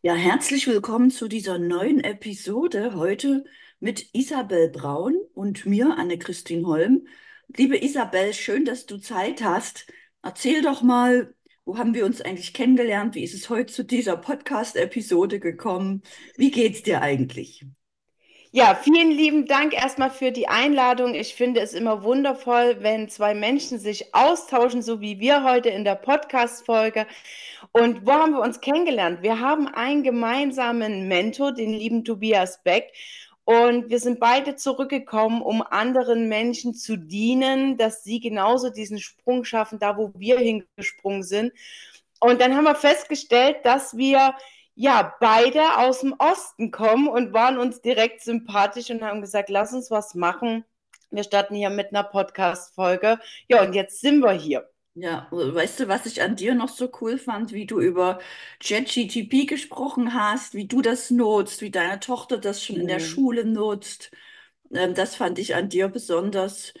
Ja, herzlich willkommen zu dieser neuen Episode heute mit Isabel Braun und mir, Anne-Christine Holm. Liebe Isabel, schön, dass du Zeit hast. Erzähl doch mal, wo haben wir uns eigentlich kennengelernt? Wie ist es heute zu dieser Podcast-Episode gekommen? Wie geht's dir eigentlich? Ja, vielen lieben Dank erstmal für die Einladung. Ich finde es immer wundervoll, wenn zwei Menschen sich austauschen, so wie wir heute in der Podcast-Folge. Und wo haben wir uns kennengelernt? Wir haben einen gemeinsamen Mentor, den lieben Tobias Beck. Und wir sind beide zurückgekommen, um anderen Menschen zu dienen, dass sie genauso diesen Sprung schaffen, da wo wir hingesprungen sind. Und dann haben wir festgestellt, dass wir ja, beide aus dem Osten kommen und waren uns direkt sympathisch und haben gesagt, lass uns was machen. Wir starten hier mit einer Podcast-Folge. Ja, und jetzt sind wir hier. Ja, weißt du, was ich an dir noch so cool fand, wie du über ChatGTP gesprochen hast, wie du das nutzt, wie deine Tochter das schon in der Mhm. Schule nutzt. Ähm, das fand ich an dir besonders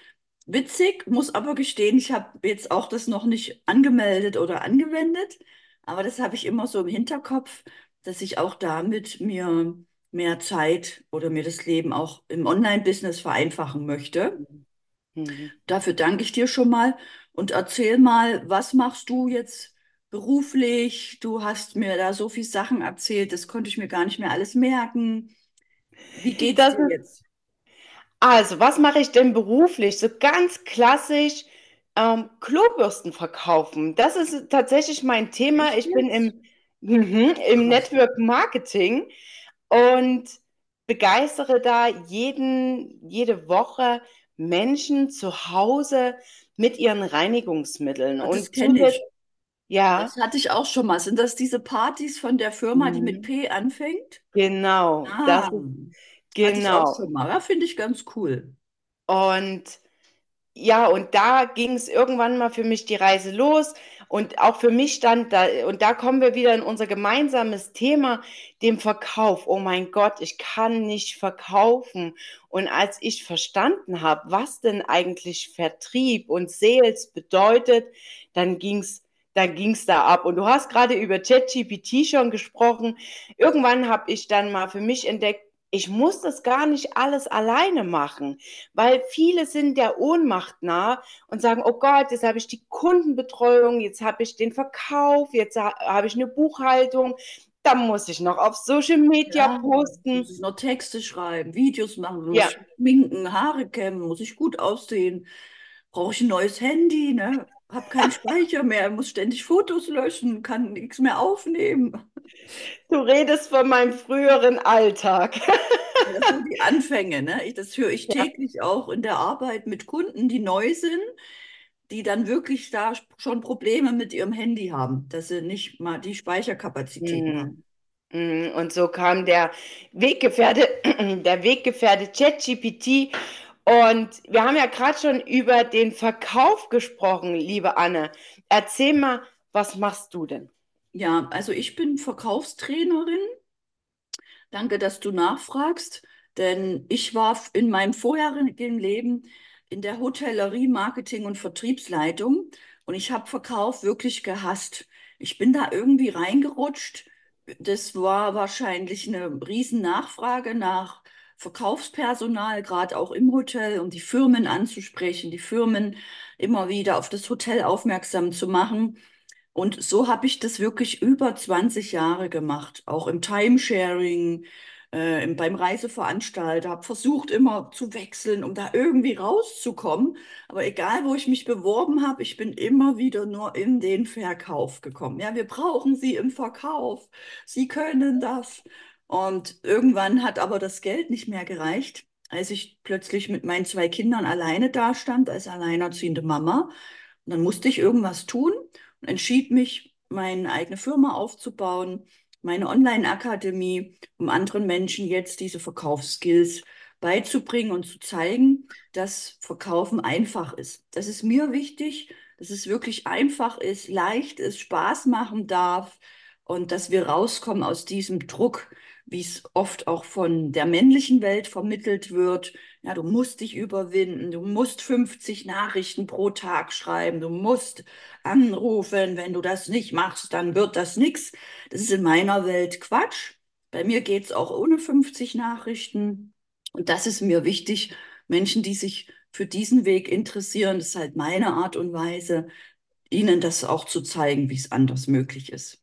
witzig, muss aber gestehen, ich habe jetzt auch das noch nicht angemeldet oder angewendet, aber das habe ich immer so im Hinterkopf, dass ich auch damit mir mehr Zeit oder mir das Leben auch im Online-Business vereinfachen möchte. Mhm. Dafür danke ich dir schon mal und erzähl mal, was machst du jetzt beruflich? Du hast mir da so viele Sachen erzählt, das konnte ich mir gar nicht mehr alles merken. Wie geht's Das jetzt? also, was mache ich denn beruflich? So ganz klassisch ähm, Klobürsten verkaufen. Das ist tatsächlich mein Thema. Ich bin im, mhm, im. Network Marketing und begeistere da jeden, jede Woche Menschen zu Hause mit ihren Reinigungsmitteln. Ah, das Und kenne ich. Das ja, hatte ich auch schon mal. Sind das diese Partys von der Firma, die mit mhm, P anfängt? genau, das Ah, ist hatte ich auch genau. schon mal. Ja, finde ich ganz cool. Und Ja, und da ging es irgendwann mal für mich die Reise los und auch für mich stand da, und da kommen wir wieder in unser gemeinsames Thema, dem Verkauf. Oh mein Gott, ich kann nicht verkaufen. Und als ich verstanden habe, was denn eigentlich Vertrieb und Sales bedeutet, dann ging's, dann ging's da ab. Und du hast gerade über ChatGPT schon gesprochen. Irgendwann habe ich dann mal für mich entdeckt, ich muss das gar nicht alles alleine machen weil viele sind der Ohnmacht nah und sagen, oh Gott, jetzt habe ich die Kundenbetreuung, jetzt habe ich den Verkauf, jetzt ha habe ich eine Buchhaltung, dann muss ich noch auf Social Media Ja, muss posten. ich noch Texte schreiben, Videos machen, muss Ja, ich schminken, Haare kämmen, muss ich gut aussehen, brauche ich ein neues Handy, ne? Hab keinen Speicher mehr, muss ständig Fotos löschen, kann nichts mehr aufnehmen. du redest von meinem früheren Alltag. Das sind die Anfänge, ne? Ich, das höre ich Ja. täglich auch in der Arbeit mit Kunden, die neu sind, die dann wirklich da schon Probleme mit ihrem Handy haben, dass sie nicht mal die Speicherkapazitäten haben. Mhm. Mhm. Und so kam der Weggefährte, der Weggefährte ChatGPT. Und wir haben ja gerade schon über den Verkauf gesprochen, liebe Anne. Erzähl mal, was machst du denn? Ja, also ich bin Verkaufstrainerin. Danke, dass du nachfragst, denn ich war in meinem vorherigen Leben in der Hotellerie, Marketing und Vertriebsleitung und ich habe Verkauf wirklich gehasst. Ich bin da irgendwie reingerutscht. Das war wahrscheinlich eine riesen Nachfrage nach Verkaufspersonal, gerade auch im Hotel, um die Firmen anzusprechen, die Firmen immer wieder auf das Hotel aufmerksam zu machen. Und so habe ich das wirklich über 20 Jahre gemacht, auch im Timesharing, äh, im, beim Reiseveranstalter, habe versucht immer zu wechseln, um da irgendwie rauszukommen. Aber egal, wo ich mich beworben habe, ich bin immer wieder nur in den Verkauf gekommen. Ja, wir brauchen Sie im Verkauf. Sie können das. Und irgendwann hat aber das Geld nicht mehr gereicht, als ich plötzlich mit meinen zwei Kindern alleine dastand, als alleinerziehende Mama. Und dann musste ich irgendwas tun und entschied mich, meine eigene Firma aufzubauen, meine Online-Akademie, um anderen Menschen jetzt diese Verkaufsskills beizubringen und zu zeigen, dass Verkaufen einfach ist. Das ist mir wichtig, dass es wirklich einfach ist, leicht ist, Spaß machen darf und dass wir rauskommen aus diesem Druck, wie es oft auch von der männlichen Welt vermittelt wird. Ja, du musst dich überwinden, du musst 50 Nachrichten pro Tag schreiben, du musst anrufen, wenn du das nicht machst, dann wird das nichts. Das ist in meiner Welt Quatsch. Bei mir geht es auch ohne 50 Nachrichten. Und das ist mir wichtig. Menschen, die sich für diesen Weg interessieren, das ist halt meine Art und Weise, ihnen das auch zu zeigen, wie es anders möglich ist.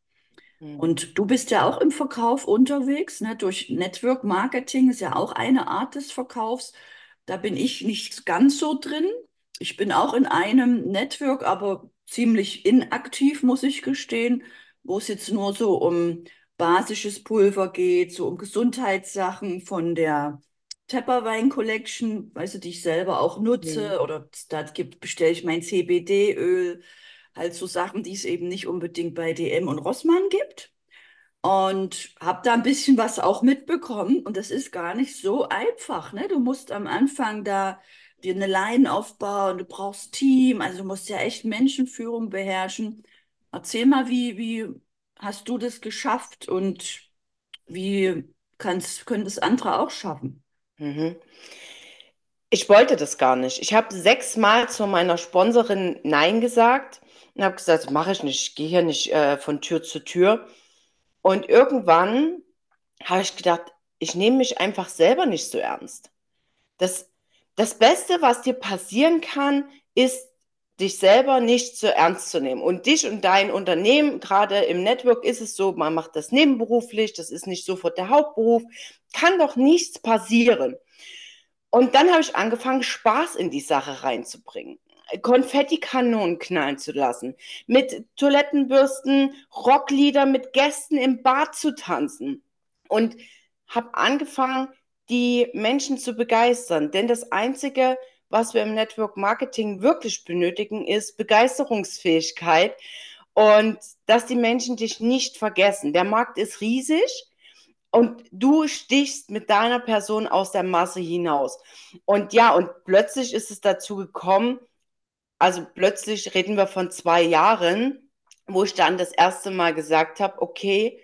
Mhm. Und du bist ja auch im Verkauf unterwegs, ne? Durch Network Marketing ist ja auch eine Art des Verkaufs. Da bin ich nicht ganz so drin. Ich bin auch in einem Network, aber ziemlich inaktiv, muss ich gestehen, wo es jetzt nur so um basisches Pulver geht, so um Gesundheitssachen von der Tepperwein Collection, weißt du, die ich selber auch nutze. Mhm. Oder da gibt, bestelle ich mein CBD-Öl, halt so Sachen, die es eben nicht unbedingt bei DM und Rossmann gibt. Und habe da ein bisschen was auch mitbekommen. Und das ist gar nicht so einfach. Ne? Du musst am Anfang da dir eine Line aufbauen, du brauchst Team, also du musst ja echt Menschenführung beherrschen. Erzähl mal, wie, wie hast du das geschafft und wie kannst, können das andere auch schaffen? Mhm. Ich wollte das gar nicht. Ich habe sechsmal zu meiner Sponsorin Nein gesagt und habe gesagt, mache ich nicht. Ich gehe hier nicht äh, von Tür zu Tür. Und irgendwann habe ich gedacht, ich nehme mich einfach selber nicht so ernst. Das, das Beste, was dir passieren kann, ist, dich selber nicht so ernst zu nehmen. Und dich und dein Unternehmen, gerade im Network ist es so, man macht das nebenberuflich, das ist nicht sofort der Hauptberuf, kann doch nichts passieren. Und dann habe ich angefangen, Spaß in die Sache reinzubringen. Konfettikanonen knallen zu lassen, mit Toilettenbürsten, Rocklieder mit Gästen im Bad zu tanzen und habe angefangen, die Menschen zu begeistern. Denn das Einzige, was wir im Network Marketing wirklich benötigen, ist Begeisterungsfähigkeit und dass die Menschen dich nicht vergessen. Der Markt ist riesig und du stichst mit deiner Person aus der Masse hinaus. Und ja, und plötzlich ist es dazu gekommen, also plötzlich reden wir von zwei Jahren, wo ich dann das erste Mal gesagt habe, okay,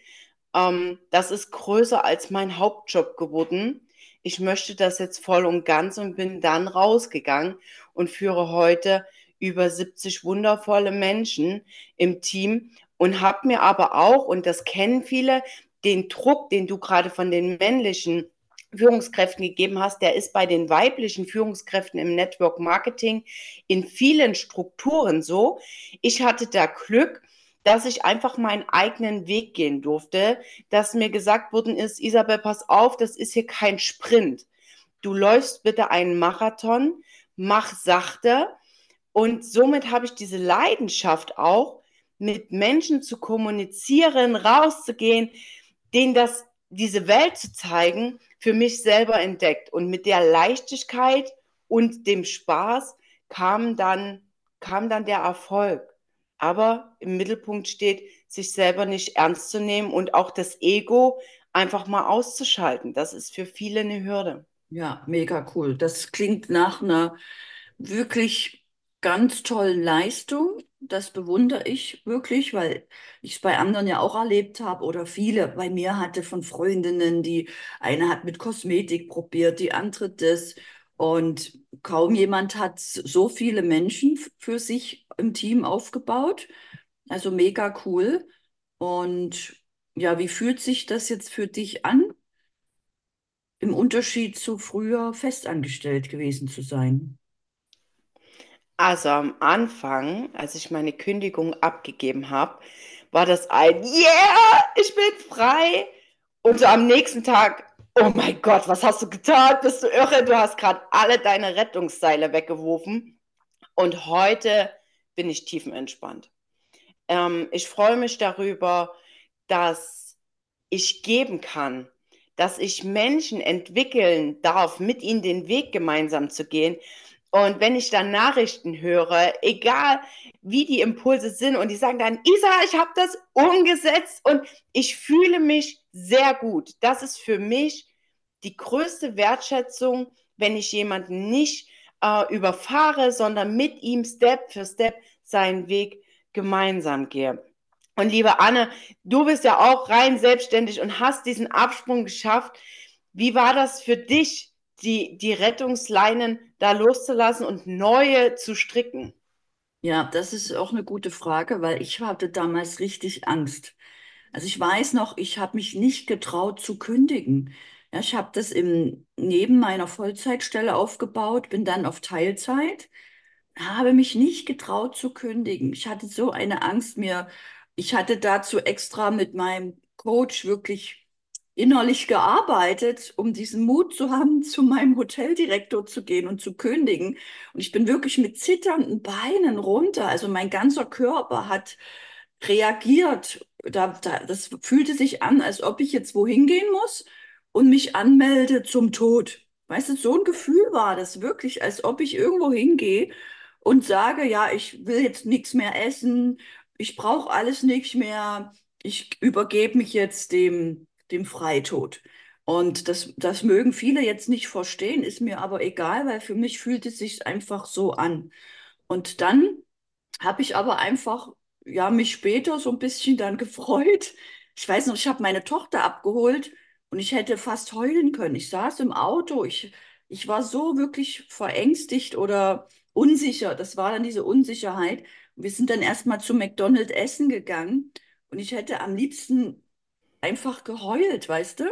ähm, das ist größer als mein Hauptjob geworden. Ich möchte das jetzt voll und ganz und bin dann rausgegangen und führe heute über 70 wundervolle Menschen im Team und habe mir aber auch, und das kennen viele, den Druck, den du gerade von den männlichen Führungskräften gegeben hast, der ist bei den weiblichen Führungskräften im Network Marketing in vielen Strukturen so. Ich hatte da Glück, dass ich einfach meinen eigenen Weg gehen durfte, dass mir gesagt worden ist, Isabel, pass auf, das ist hier kein Sprint. Du läufst bitte einen Marathon, mach sachte. Und somit habe ich diese Leidenschaft auch, mit Menschen zu kommunizieren, rauszugehen, denen das, diese Welt zu zeigen, für mich selber entdeckt. Und mit der Leichtigkeit und dem Spaß kam dann, kam dann der Erfolg. Aber im Mittelpunkt steht, sich selber nicht ernst zu nehmen und auch das Ego einfach mal auszuschalten. Das ist für viele eine Hürde. Ja, mega cool. Das klingt nach einer wirklich ganz tollen Leistung. Das bewundere ich wirklich, weil ich es bei anderen ja auch erlebt habe oder viele bei mir hatte von Freundinnen, die eine hat mit Kosmetik probiert, die andere das. Und kaum jemand hat so viele Menschen für sich im Team aufgebaut. Also mega cool. Und ja, wie fühlt sich das jetzt für dich an, im Unterschied zu früher festangestellt gewesen zu sein? Also am Anfang, als ich meine Kündigung abgegeben habe, war das ein Yeah, ich bin frei. Und am nächsten Tag, oh mein Gott, was hast du getan? Bist du irre? Du hast gerade alle deine Rettungsseile weggeworfen. Und heute bin ich tiefenentspannt. Ähm, ich freue mich darüber, dass ich geben kann, dass ich Menschen entwickeln darf, mit ihnen den Weg gemeinsam zu gehen. Und wenn ich dann Nachrichten höre, egal wie die Impulse sind, und die sagen dann, Isa, ich habe das umgesetzt und ich fühle mich sehr gut. Das ist für mich die größte Wertschätzung, wenn ich jemanden nicht äh, überfahre, sondern mit ihm Step für Step seinen Weg gemeinsam gehe. Und liebe Anne, du bist ja auch rein selbstständig und hast diesen Absprung geschafft. Wie war das für dich, die, die Rettungsleinen da loszulassen und neue zu stricken? Ja, das ist auch eine gute Frage, weil ich hatte damals richtig Angst. Also ich weiß noch, ich habe mich nicht getraut zu kündigen. Ja, ich habe das im, neben meiner Vollzeitstelle aufgebaut, bin dann auf Teilzeit, habe mich nicht getraut zu kündigen. Ich hatte so eine Angst mir, ich hatte dazu extra mit meinem Coach wirklich innerlich gearbeitet, um diesen Mut zu haben, zu meinem Hoteldirektor zu gehen und zu kündigen. Und ich bin wirklich mit zitternden Beinen runter. Also mein ganzer Körper hat reagiert. Da, da, das fühlte sich an, als ob ich jetzt wohin gehen muss und mich anmelde zum Tod. Weißt du, so ein Gefühl war das wirklich, als ob ich irgendwo hingehe und sage, ja, ich will jetzt nichts mehr essen, ich brauche alles nicht mehr, ich übergebe mich jetzt dem, dem Freitod. Und das, das mögen viele jetzt nicht verstehen, ist mir aber egal, weil für mich fühlt es sich einfach so an. Und dann habe ich aber einfach, ja, mich später so ein bisschen dann gefreut. Ich weiß noch, ich habe meine Tochter abgeholt und ich hätte fast heulen können. Ich saß im Auto, ich, ich war so wirklich verängstigt oder unsicher. Das war dann diese Unsicherheit. Wir sind dann erstmal zu McDonald's essen gegangen und ich hätte am liebsten einfach geheult, weißt du?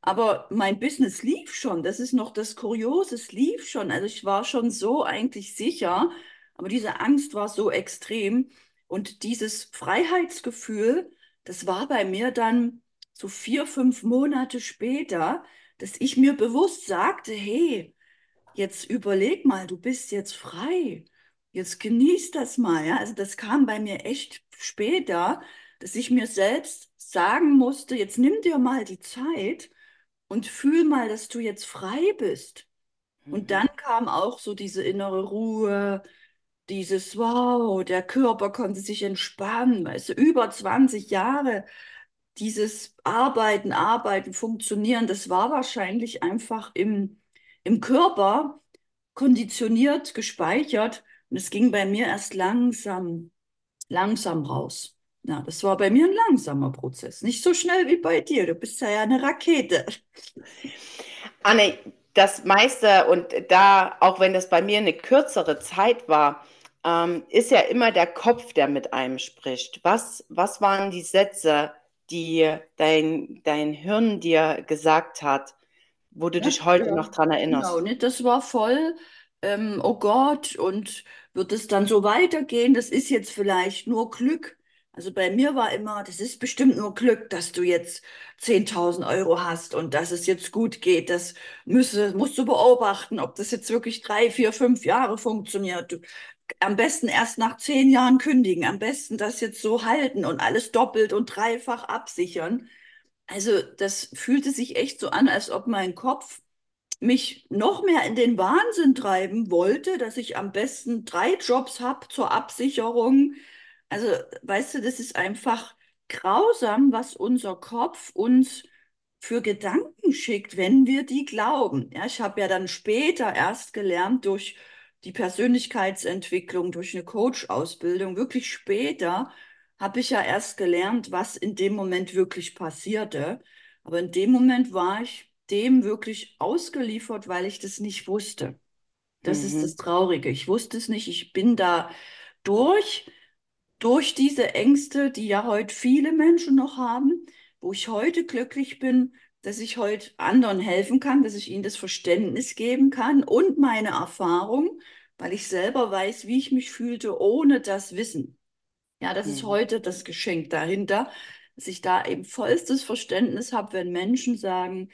Aber mein Business lief schon. Das ist noch das Kuriose. Es lief schon. Also ich war schon so eigentlich sicher, aber diese Angst war so extrem. Und dieses Freiheitsgefühl, das war bei mir dann so vier, fünf Monate später, dass ich mir bewusst sagte, hey, jetzt überleg mal, du bist jetzt frei. Jetzt genieß das mal. Ja? Also das kam bei mir echt später, dass ich mir selbst sagen musste, jetzt nimm dir mal die Zeit und fühl mal, dass du jetzt frei bist. Und Mhm. dann kam auch so diese innere Ruhe, dieses Wow, der Körper konnte sich entspannen, weißt du, über 20 Jahre dieses Arbeiten, Arbeiten, Funktionieren, das war wahrscheinlich einfach im, im Körper konditioniert, gespeichert und es ging bei mir erst langsam, langsam raus. Ja, das war bei mir ein langsamer Prozess. Nicht so schnell wie bei dir. Du bist ja, ja eine Rakete. Anne, das meiste und da, auch wenn das bei mir eine kürzere Zeit war, ähm, ist ja immer der Kopf, der mit einem spricht. Was, was waren die Sätze, die dein, dein Hirn dir gesagt hat, wo du Ja, dich heute noch ja, dran genau. erinnerst? Ne? Das war voll, ähm, oh Gott, und wird es dann so weitergehen? Das ist jetzt vielleicht nur Glück. Also bei mir war immer, das ist bestimmt nur Glück, dass du jetzt 10.000 Euro hast und dass es jetzt gut geht. Das müsse, musst du beobachten, ob das jetzt wirklich drei, vier, fünf Jahre funktioniert. Du, am besten erst nach zehn Jahren kündigen, am besten das jetzt so halten und alles doppelt und dreifach absichern. Also das fühlte sich echt so an, als ob mein Kopf mich noch mehr in den Wahnsinn treiben wollte, dass ich am besten drei Jobs habe zur Absicherung. Also, weißt du, das ist einfach grausam, was unser Kopf uns für Gedanken schickt, wenn wir die glauben. Ja, ich habe ja dann später erst gelernt durch die Persönlichkeitsentwicklung, durch eine Coach-Ausbildung, wirklich später habe ich ja erst gelernt, was in dem Moment wirklich passierte. Aber in dem Moment war ich dem wirklich ausgeliefert, weil ich das nicht wusste. Das ist das Mhm. Traurige. Ich wusste es nicht. Ich bin da durch, durch diese Ängste, die ja heute viele Menschen noch haben, wo ich heute glücklich bin, dass ich heute anderen helfen kann, dass ich ihnen das Verständnis geben kann und meine Erfahrung, weil ich selber weiß, wie ich mich fühlte ohne das Wissen. Ja, das ist Mhm. heute das Geschenk dahinter, dass ich da eben vollstes Verständnis habe, wenn Menschen sagen,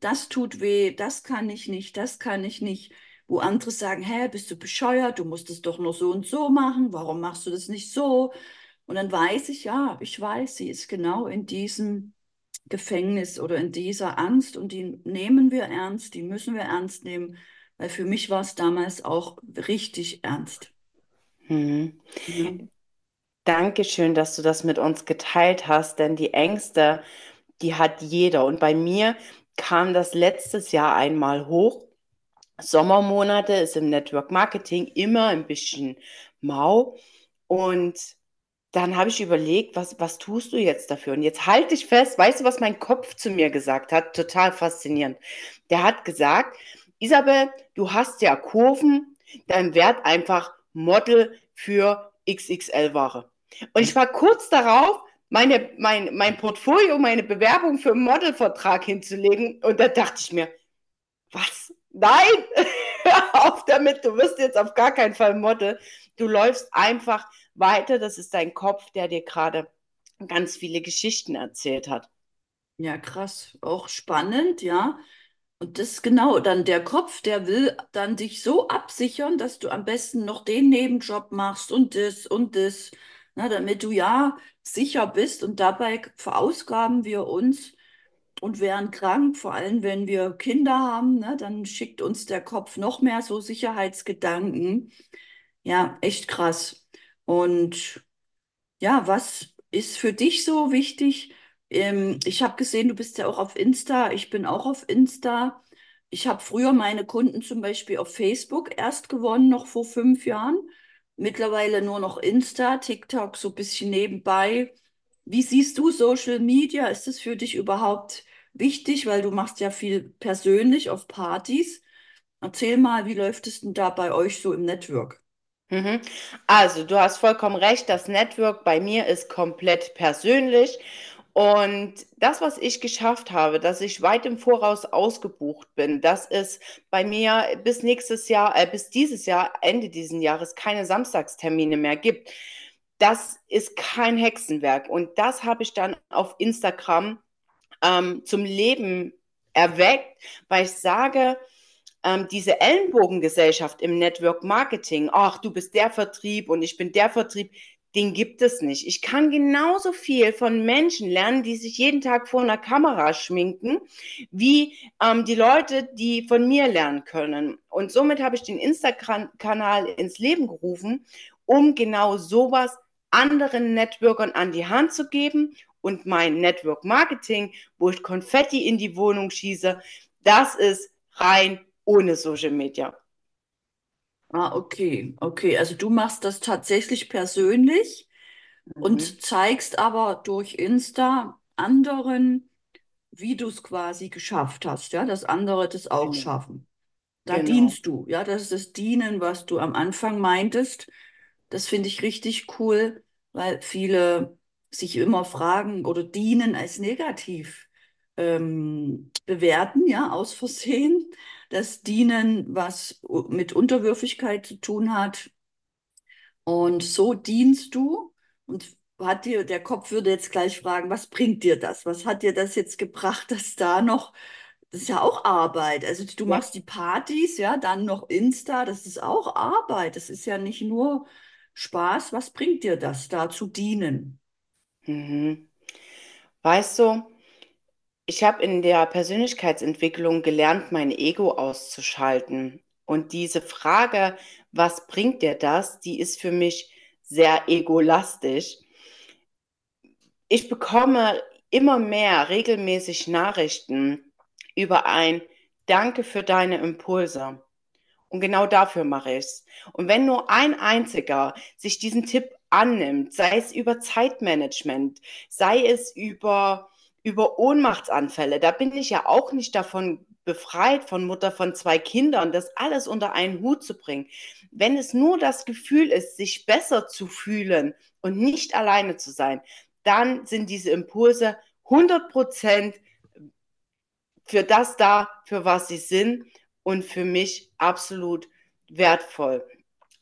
das tut weh, das kann ich nicht, das kann ich nicht. Wo andere sagen, hä, bist du bescheuert, du musst es doch nur so und so machen, warum machst du das nicht so? Und dann weiß ich, ja, ich weiß, sie ist genau in diesem Gefängnis oder in dieser Angst und die nehmen wir ernst, die müssen wir ernst nehmen, weil für mich war es damals auch richtig ernst. Mhm. Ja. Dankeschön, dass du das mit uns geteilt hast, denn die Ängste, die hat jeder. Und bei mir kam das letztes Jahr einmal hoch. Sommermonate ist im Network Marketing immer ein bisschen mau. Und dann habe ich überlegt, was, was tust du jetzt dafür? Und jetzt halte ich fest, weißt du, was mein Kopf zu mir gesagt hat? Total faszinierend. Der hat gesagt, Isabel, du hast ja Kurven, dann werd einfach Model für XXL-Ware. Und ich war kurz darauf, meine, mein, mein Portfolio, meine Bewerbung für einen Modelvertrag hinzulegen. Und da dachte ich mir, was? Nein, hör auf damit, du wirst jetzt auf gar keinen Fall Model. Du läufst einfach weiter. Das ist dein Kopf, der dir gerade ganz viele Geschichten erzählt hat. Ja, krass. Auch spannend, ja. Und das genau dann der Kopf, der will dann dich so absichern, dass du am besten noch den Nebenjob machst und das und das, na, damit du ja sicher bist. Und dabei verausgaben wir uns und wären krank, vor allem wenn wir Kinder haben, ne, dann schickt uns der Kopf noch mehr so Sicherheitsgedanken. Ja, echt krass. Und ja, was ist für dich so wichtig? Ähm, ich habe gesehen, du bist ja auch auf Insta. Ich bin auch auf Insta. Ich habe früher meine Kunden zum Beispiel auf Facebook erst gewonnen, noch vor fünf Jahren. Mittlerweile nur noch Insta, TikTok so ein bisschen nebenbei. Wie siehst du Social Media? Ist es für dich überhaupt wichtig, weil du machst ja viel persönlich auf Partys? Erzähl mal, wie läuft es denn da bei euch so im Network? Mhm. Also, du hast vollkommen recht, das Network bei mir ist komplett persönlich. Und das, was ich geschafft habe, dass ich weit im Voraus ausgebucht bin, dass es bei mir bis nächstes Jahr, äh, bis dieses Jahr, Ende dieses Jahres, keine Samstagstermine mehr gibt, das ist kein Hexenwerk. Und das habe ich dann auf Instagram ähm, zum Leben erweckt, weil ich sage, ähm, diese Ellenbogengesellschaft im Network Marketing, ach, du bist der Vertrieb und ich bin der Vertrieb, den gibt es nicht. Ich kann genauso viel von Menschen lernen, die sich jeden Tag vor einer Kamera schminken, wie ähm, die Leute, die von mir lernen können. Und somit habe ich den Instagram-Kanal ins Leben gerufen, um genau sowas anderen Networkern an die Hand zu geben und mein Network Marketing, wo ich Konfetti in die Wohnung schieße, das ist rein ohne Social Media. Ah, okay, okay. Also du machst das tatsächlich persönlich Mhm. und zeigst aber durch Insta anderen, wie du es quasi geschafft hast, ja, dass andere das auch Genau, schaffen. Da genau. dienst du, ja, das ist das Dienen, was du am Anfang meintest. Das finde ich richtig cool, weil viele sich immer fragen oder dienen als negativ ähm, bewerten, ja, aus Versehen. Das Dienen, was mit Unterwürfigkeit zu tun hat. Und so dienst du und hat dir, der Kopf würde jetzt gleich fragen, was bringt dir das? Was hat dir das jetzt gebracht, dass da noch, das ist ja auch Arbeit. Also du Ja. machst die Partys, ja, dann noch Insta, das ist auch Arbeit. Das ist ja nicht nur Spaß. Was bringt dir das, da zu dienen? Mhm. Weißt du, ich habe in der Persönlichkeitsentwicklung gelernt, mein Ego auszuschalten. Und diese Frage, was bringt dir das, die ist für mich sehr egolastisch. Ich bekomme immer mehr regelmäßig Nachrichten über ein Danke für deine Impulse. Und genau dafür mache ich es. Und wenn nur ein einziger sich diesen Tipp annimmt, sei es über Zeitmanagement, sei es über, über Ohnmachtsanfälle, da bin ich ja auch nicht davon befreit, von Mutter von zwei Kindern, das alles unter einen Hut zu bringen. Wenn es nur das Gefühl ist, sich besser zu fühlen und nicht alleine zu sein, dann sind diese Impulse 100 Prozent für das da, für was sie sind und für mich absolut wertvoll.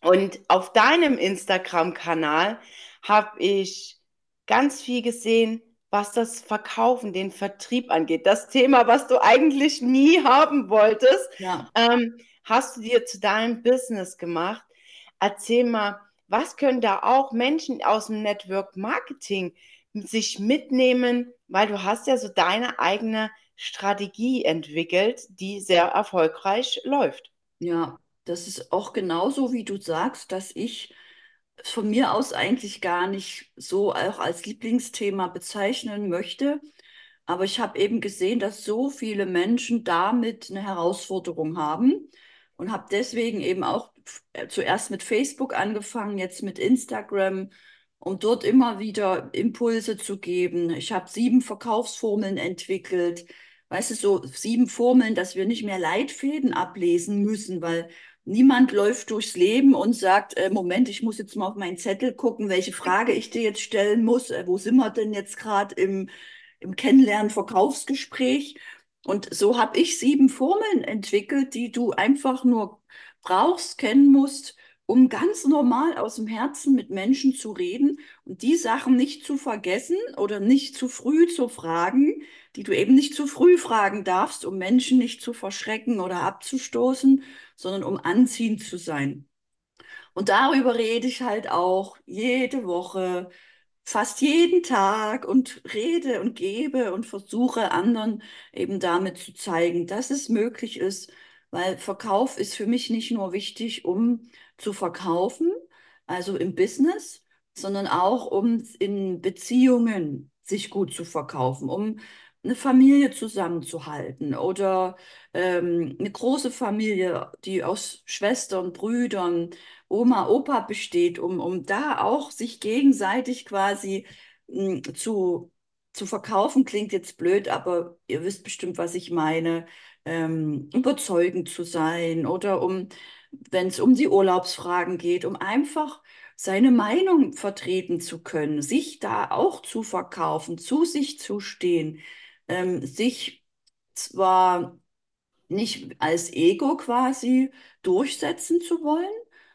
Und auf deinem Instagram-Kanal habe ich ganz viel gesehen, was das Verkaufen, den Vertrieb angeht. Das Thema, was du eigentlich nie haben wolltest, Ja. ähm, hast du dir zu deinem Business gemacht. Erzähl mal, was können da auch Menschen aus dem Network Marketing sich mitnehmen, weil du hast ja so deine eigene Strategie entwickelt, die sehr erfolgreich läuft. Ja, das ist auch genauso, wie du sagst, dass ich von mir aus eigentlich gar nicht so auch als Lieblingsthema bezeichnen möchte. Aber ich habe eben gesehen, dass so viele Menschen damit eine Herausforderung haben und habe deswegen eben auch zuerst mit Facebook angefangen, jetzt mit Instagram um dort immer wieder Impulse zu geben. Ich habe sieben Verkaufsformeln entwickelt. Weißt du, so sieben Formeln, dass wir nicht mehr Leitfäden ablesen müssen, weil niemand läuft durchs Leben und sagt, äh, Moment, ich muss jetzt mal auf meinen Zettel gucken, welche Frage ich dir jetzt stellen muss. Äh, wo sind wir denn jetzt gerade im, im Kennenlernen-Verkaufsgespräch? Und so habe ich sieben Formeln entwickelt, die du einfach nur brauchst, kennen musst, um ganz normal aus dem Herzen mit Menschen zu reden und die Sachen nicht zu vergessen oder nicht zu früh zu fragen, die du eben nicht zu früh fragen darfst, um Menschen nicht zu verschrecken oder abzustoßen, sondern um anziehend zu sein. Und darüber rede ich halt auch jede Woche, fast jeden Tag und rede und gebe und versuche anderen eben damit zu zeigen, dass es möglich ist, weil Verkauf ist für mich nicht nur wichtig, um zu verkaufen, also im Business, sondern auch um in Beziehungen sich gut zu verkaufen, um eine Familie zusammenzuhalten oder ähm, eine große Familie, die aus Schwestern, Brüdern, Oma, Opa besteht, um, um da auch sich gegenseitig quasi mh, zu, zu verkaufen, klingt jetzt blöd, aber ihr wisst bestimmt, was ich meine, ähm, überzeugend zu sein oder um, wenn es um die Urlaubsfragen geht, um einfach seine Meinung vertreten zu können, sich da auch zu verkaufen, zu sich zu stehen, ähm, sich zwar nicht als Ego quasi durchsetzen zu wollen,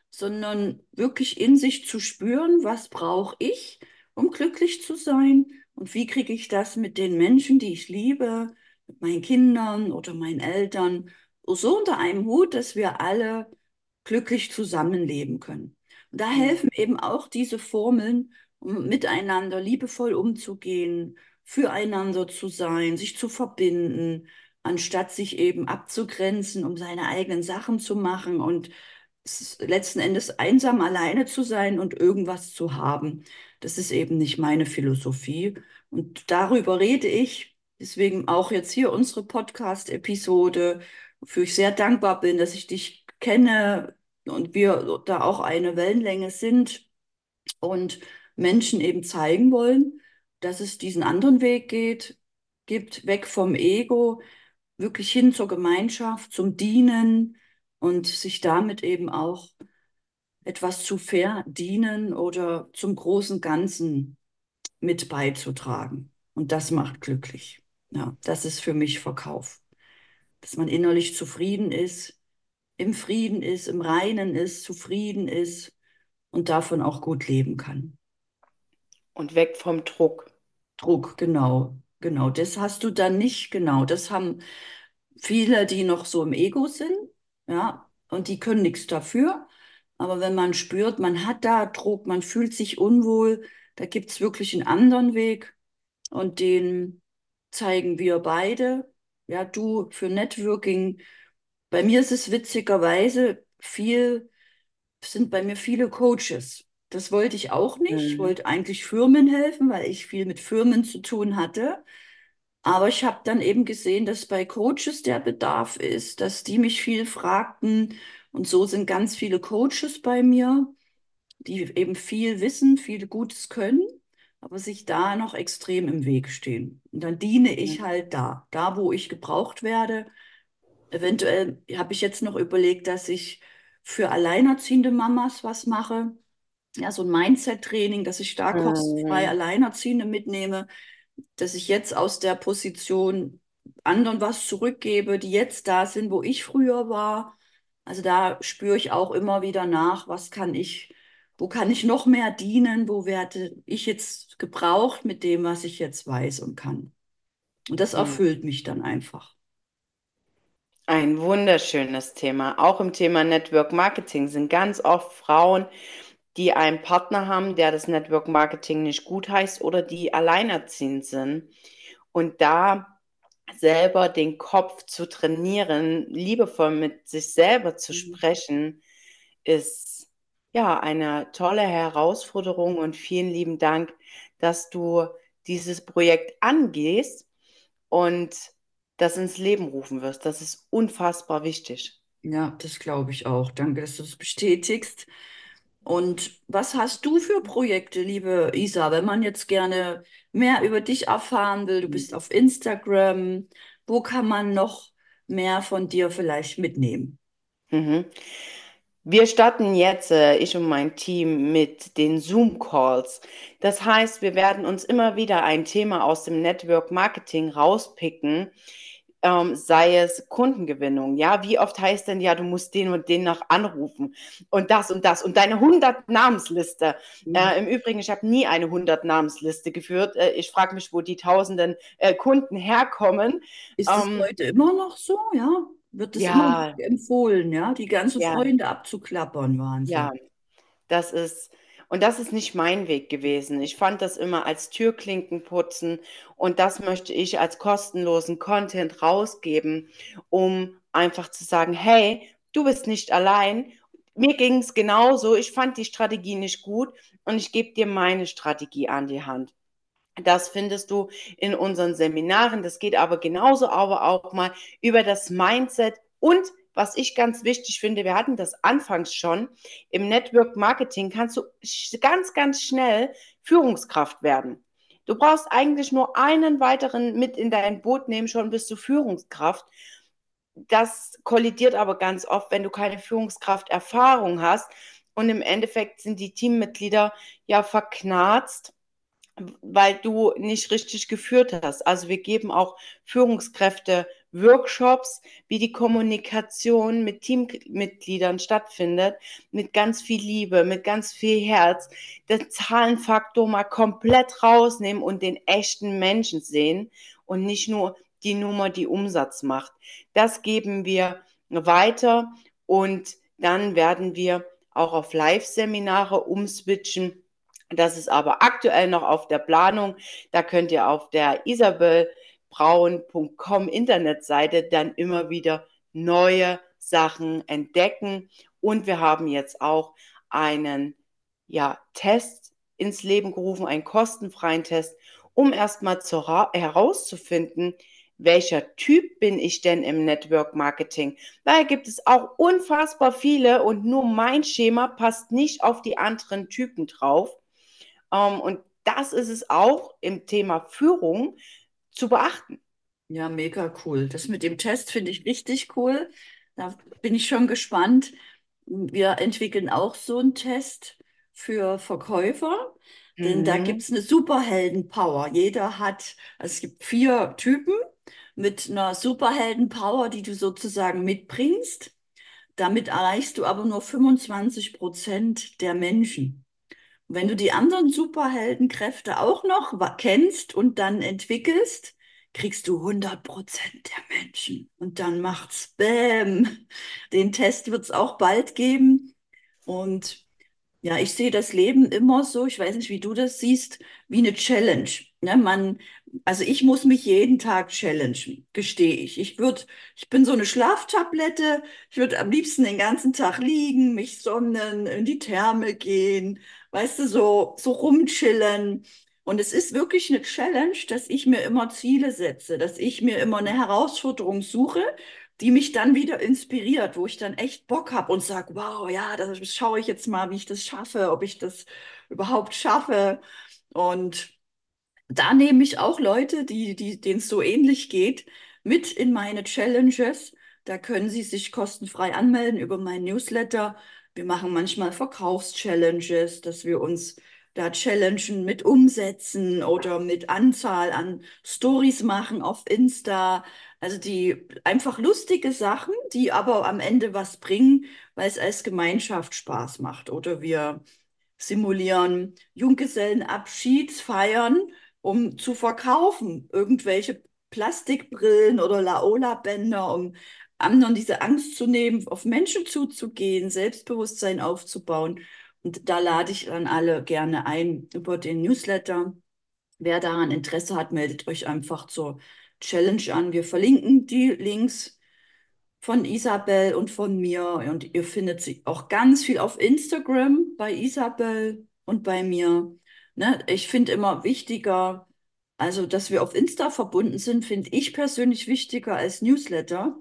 sondern wirklich in sich zu spüren, was brauche ich, um glücklich zu sein? Und wie kriege ich das mit den Menschen, die ich liebe, mit meinen Kindern oder meinen Eltern, so unter einem Hut, dass wir alle glücklich zusammenleben können. Und da helfen eben auch diese Formeln, um miteinander liebevoll umzugehen, füreinander zu sein, sich zu verbinden, anstatt sich eben abzugrenzen, um seine eigenen Sachen zu machen und letzten Endes einsam alleine zu sein und irgendwas zu haben. Das ist eben nicht meine Philosophie. Und darüber rede ich. Deswegen auch jetzt hier unsere Podcast-Episode, wofür ich sehr dankbar bin, dass ich dich kenne und wir da auch eine Wellenlänge sind und Menschen eben zeigen wollen, dass es diesen anderen Weg geht, gibt, weg vom Ego, wirklich hin zur Gemeinschaft, zum Dienen und sich damit eben auch etwas zu verdienen oder zum großen Ganzen mit beizutragen. Und das macht glücklich. Ja, das ist für mich Verkauf. Dass man innerlich zufrieden ist, im Frieden ist, im Reinen ist, zufrieden ist und davon auch gut leben kann. Und weg vom Druck. Druck, genau, genau. Das hast du dann nicht, genau. Das haben viele, die noch so im Ego sind, ja, und die können nichts dafür. Aber wenn man spürt, man hat da Druck, man fühlt sich unwohl, da gibt es wirklich einen anderen Weg und den zeigen wir beide. Ja, du für Networking. Bei mir ist es witzigerweise viel, sind bei mir viele Coaches. Das wollte ich auch nicht. Ich Mhm. wollte eigentlich Firmen helfen, weil ich viel mit Firmen zu tun hatte. Aber ich habe dann eben gesehen, dass bei Coaches der Bedarf ist, dass die mich viel fragten. Und so sind ganz viele Coaches bei mir, die eben viel wissen, viel Gutes können, aber sich da noch extrem im Weg stehen. Und dann diene ich halt da, da wo ich gebraucht werde. Eventuell habe ich jetzt noch überlegt, dass ich für alleinerziehende Mamas was mache. Ja, so ein Mindset-Training, dass ich da kostenfrei. Alleinerziehende mitnehme, dass ich jetzt aus der Position anderen was zurückgebe, die jetzt da sind, wo ich früher war. Also da spüre ich auch immer wieder nach, was kann ich, wo kann ich noch mehr dienen, wo werde ich jetzt gebraucht mit dem, was ich jetzt weiß und kann. Und das Mhm. erfüllt mich dann einfach. Ein wunderschönes Thema. Auch im Thema Network Marketing sind ganz oft Frauen, die einen Partner haben, der das Network Marketing nicht gut heißt oder die alleinerziehend sind. Und da selber den Kopf zu trainieren, liebevoll mit sich selber zu Mhm. sprechen, ist ja eine tolle Herausforderung und vielen lieben Dank, dass du dieses Projekt angehst und das ins Leben rufen wirst. Das ist unfassbar wichtig. Ja, das glaube ich auch. Danke, dass du es bestätigst. Und was hast du für Projekte, liebe Isa, wenn man jetzt gerne mehr über dich erfahren will? Du bist auf Instagram. Wo kann man noch mehr von dir vielleicht mitnehmen? Mhm. Wir starten jetzt, äh, ich und mein Team, mit den Zoom-Calls. Das heißt, wir werden uns immer wieder ein Thema aus dem Network Marketing rauspicken, ähm, sei es Kundengewinnung. Ja, wie oft heißt denn, ja, du musst den und den noch anrufen und das und das und deine 100 Namensliste. Mhm. Äh, im Übrigen, ich habe nie eine 100 Namensliste geführt. Äh, ich frage mich, wo die tausenden äh, Kunden herkommen. Ist es Ähm, heute immer noch so? Ja? Wird es immer ja, empfohlen, ja? Die ganzen ja, Freunde abzuklappern, ja. Wahnsinn. Das ist, und das ist nicht mein Weg gewesen. Ich fand das immer als Türklinken putzen und das möchte ich als kostenlosen Content rausgeben, um einfach zu sagen, hey, du bist nicht allein. Mir ging es genauso. Ich fand die Strategie nicht gut und ich gebe dir meine Strategie an die Hand. Das findest du in unseren Seminaren. Das geht aber genauso aber auch mal über das Mindset und was ich ganz wichtig finde, wir hatten das anfangs schon, im Network Marketing kannst du ganz, ganz schnell Führungskraft werden. Du brauchst eigentlich nur einen weiteren mit in dein Boot nehmen, schon bist du Führungskraft. Das kollidiert aber ganz oft, wenn du keine Führungskrafterfahrung hast. Und im Endeffekt sind die Teammitglieder ja verknarzt weil du nicht richtig geführt hast. Also wir geben auch Führungskräfte Workshops, wie die Kommunikation mit Teammitgliedern stattfindet, mit ganz viel Liebe, mit ganz viel Herz, den Zahlenfaktor mal komplett rausnehmen und den echten Menschen sehen und nicht nur die Nummer, die Umsatz macht. Das geben wir weiter und dann werden wir auch auf Live-Seminare umswitchen das ist aber aktuell noch auf der Planung. Da könnt ihr auf der isabelbraun.com Internetseite dann immer wieder neue Sachen entdecken. Und wir haben jetzt auch einen ja, Test ins Leben gerufen, einen kostenfreien Test, um erstmal herauszufinden, welcher Typ bin ich denn im Network Marketing? Daher gibt es auch unfassbar viele und nur mein Schema passt nicht auf die anderen Typen drauf. Ähm, und das ist es auch im Thema Führung zu beachten. Ja, mega cool. Das mit dem Test finde ich richtig cool. Da bin ich schon gespannt. Wir entwickeln auch so einen Test für Verkäufer, denn da gibt Mhm. es eine Superhelden-Power. Jeder hat, also es gibt vier Typen mit einer Superhelden-Power, die du sozusagen mitbringst. Damit erreichst du aber nur 25 Prozent der Menschen. Wenn du die anderen Superheldenkräfte auch noch kennst und dann entwickelst, kriegst du 100% der Menschen. Und dann macht's Bäm. Den Test wird es auch bald geben. Und ja, ich sehe das Leben immer so, ich weiß nicht, wie du das siehst, wie eine Challenge. Ne, man, also ich muss mich jeden Tag challengen, gestehe ich. Ich würde, ich bin so eine Schlaftablette, ich würde am liebsten den ganzen Tag liegen, mich sonnen, in die Therme gehen, weißt du, so, so rumchillen. Und es ist wirklich eine Challenge, dass ich mir immer Ziele setze, dass ich mir immer eine Herausforderung suche die mich dann wieder inspiriert, wo ich dann echt Bock habe und sage, wow, ja, das schaue ich jetzt mal, wie ich das schaffe, ob ich das überhaupt schaffe. Und da nehme ich auch Leute, die, die, denen es so ähnlich geht, mit in meine Challenges. Da können sie sich kostenfrei anmelden über meinen Newsletter. Wir machen manchmal Verkaufschallenges, dass wir uns da challengen mit Umsätzen oder mit Anzahl an Stories machen auf Insta. Also die einfach lustige Sachen, die aber am Ende was bringen, weil es als Gemeinschaft Spaß macht. Oder wir simulieren Junggesellenabschiedsfeiern um zu verkaufen. Irgendwelche Plastikbrillen oder Laola-Bänder, um anderen diese Angst zu nehmen, auf Menschen zuzugehen, Selbstbewusstsein aufzubauen. Und da lade ich dann alle gerne ein über den Newsletter. Wer daran Interesse hat, meldet euch einfach zur Challenge an. Wir verlinken die Links von Isabel und von mir. Und ihr findet sie auch ganz viel auf Instagram bei Isabel und bei mir. Ne? Ich finde immer wichtiger, also dass wir auf Insta verbunden sind, finde ich persönlich wichtiger als Newsletter,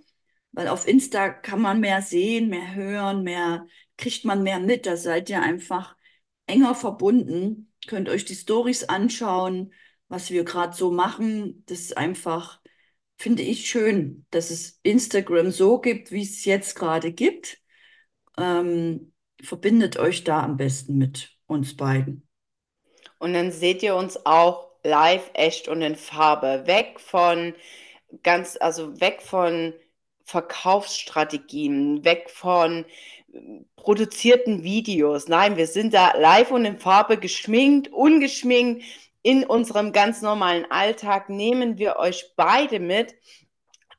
weil auf Insta kann man mehr sehen, mehr hören, mehr, kriegt man mehr mit. Da seid ihr einfach enger verbunden. Könnt euch die Stories anschauen, was wir gerade so machen. Das ist einfach, finde ich schön, dass es Instagram so gibt, wie es jetzt gerade gibt. Ähm, verbindet euch da am besten mit uns beiden. Und dann seht ihr uns auch live, echt und in Farbe. Weg von ganz, also weg von Verkaufsstrategien, weg von produzierten Videos. Nein, wir sind da live und in Farbe geschminkt, ungeschminkt. In unserem ganz normalen Alltag nehmen wir euch beide mit.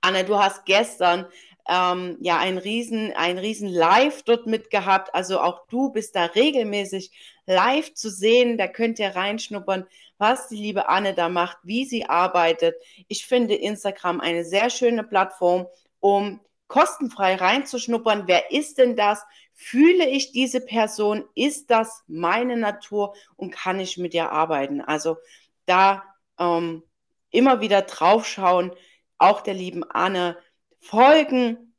Anna, du hast gestern ähm, ja ein riesen, ein riesen Live dort mitgehabt. Also auch du bist da regelmäßig live zu sehen. Da könnt ihr reinschnuppern, was die liebe Anne da macht, wie sie arbeitet. Ich finde Instagram eine sehr schöne Plattform, um kostenfrei reinzuschnuppern. Wer ist denn das? Fühle ich diese Person? Ist das meine Natur und kann ich mit ihr arbeiten? Also da ähm, immer wieder draufschauen, auch der lieben Anne folgen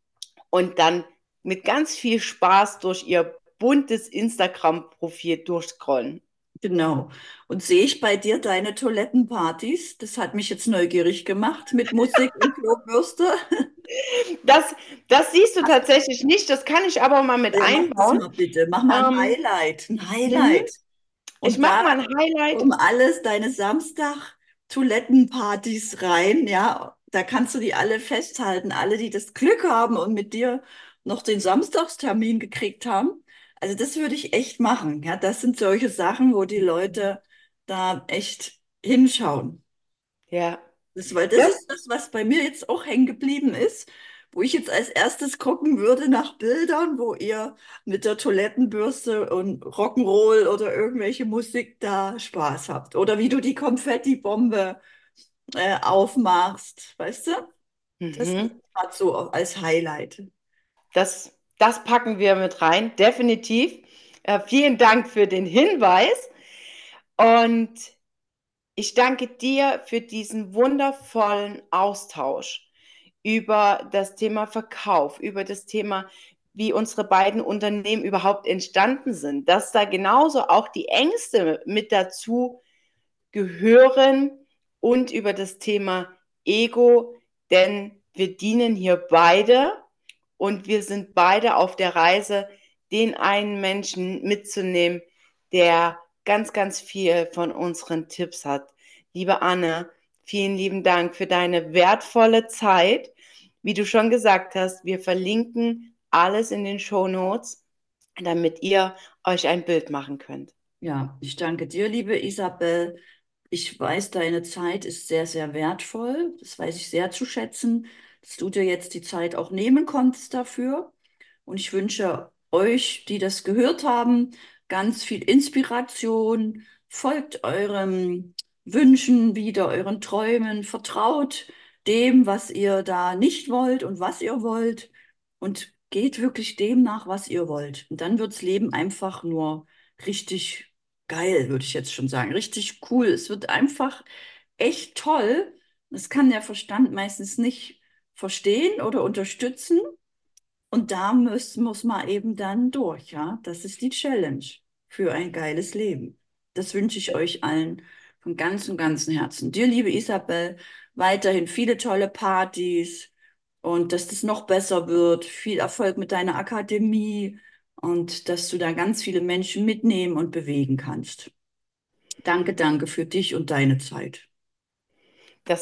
und dann mit ganz viel Spaß durch ihr buntes Instagram-Profil durchscrollen. Genau. Und sehe ich bei dir deine Toilettenpartys? Das hat mich jetzt neugierig gemacht mit Musik und Klobürste. Das, das siehst du tatsächlich nicht, das kann ich aber mal mit Ja, mach einbauen. mal bitte. Mach mal ein Ähm, Highlight. Ein Highlight. ich Und mache da mal ein Highlight. kommen alles deine Samstag-Toilettenpartys rein, ja. Da kannst du die alle festhalten, alle, die das Glück haben und mit dir noch den Samstagstermin gekriegt haben. Also das würde ich echt machen, ja. Das sind solche Sachen, wo die Leute da echt hinschauen. Ja, Das, weil das das, ist das, was bei mir jetzt auch hängen geblieben ist, wo ich jetzt als erstes gucken würde nach Bildern, wo ihr mit der Toilettenbürste und Rock'n'Roll oder irgendwelche Musik da Spaß habt. Oder wie du die Konfettibombe äh, aufmachst, weißt du? Das ist mhm. gerade so als Highlight. das, das packen wir mit rein, definitiv. Äh, vielen Dank für den Hinweis und ich danke dir für diesen wundervollen Austausch über das Thema Verkauf, über das Thema, wie unsere beiden Unternehmen überhaupt entstanden sind, dass da genauso auch die Ängste mit dazu gehören und über das Thema Ego, denn wir dienen hier beide und wir sind beide auf der Reise, den einen Menschen mitzunehmen, der ganz, ganz viel von unseren Tipps hat. Liebe Anne, vielen lieben Dank für deine wertvolle Zeit. Wie du schon gesagt hast, wir verlinken alles in den Show Notes, damit ihr euch ein Bild machen könnt. Ja, ich danke dir, liebe Isabel. Ich weiß, deine Zeit ist sehr, sehr wertvoll. Das weiß ich sehr zu schätzen, dass du dir jetzt die Zeit auch nehmen konntest dafür. Und ich wünsche euch, die das gehört haben, ganz viel Inspiration. Folgt euren Wünschen wieder, euren Träumen. Vertraut dem, was ihr da nicht wollt und was ihr wollt. Und geht wirklich dem nach, was ihr wollt. Und dann wirds Leben einfach nur richtig geil, würde ich jetzt schon sagen. Richtig cool. Es wird einfach echt toll. Das kann der Verstand meistens nicht verstehen oder unterstützen. Und da muss, muss man eben dann durch, ja. Das ist die Challenge für ein geiles Leben. Das wünsche ich euch allen von ganzem, ganzem Herzen. Dir, liebe Isabel, weiterhin viele tolle Partys und dass das noch besser wird. Viel Erfolg mit deiner Akademie und dass du da ganz viele Menschen mitnehmen und bewegen kannst. Danke, danke für dich und deine Zeit.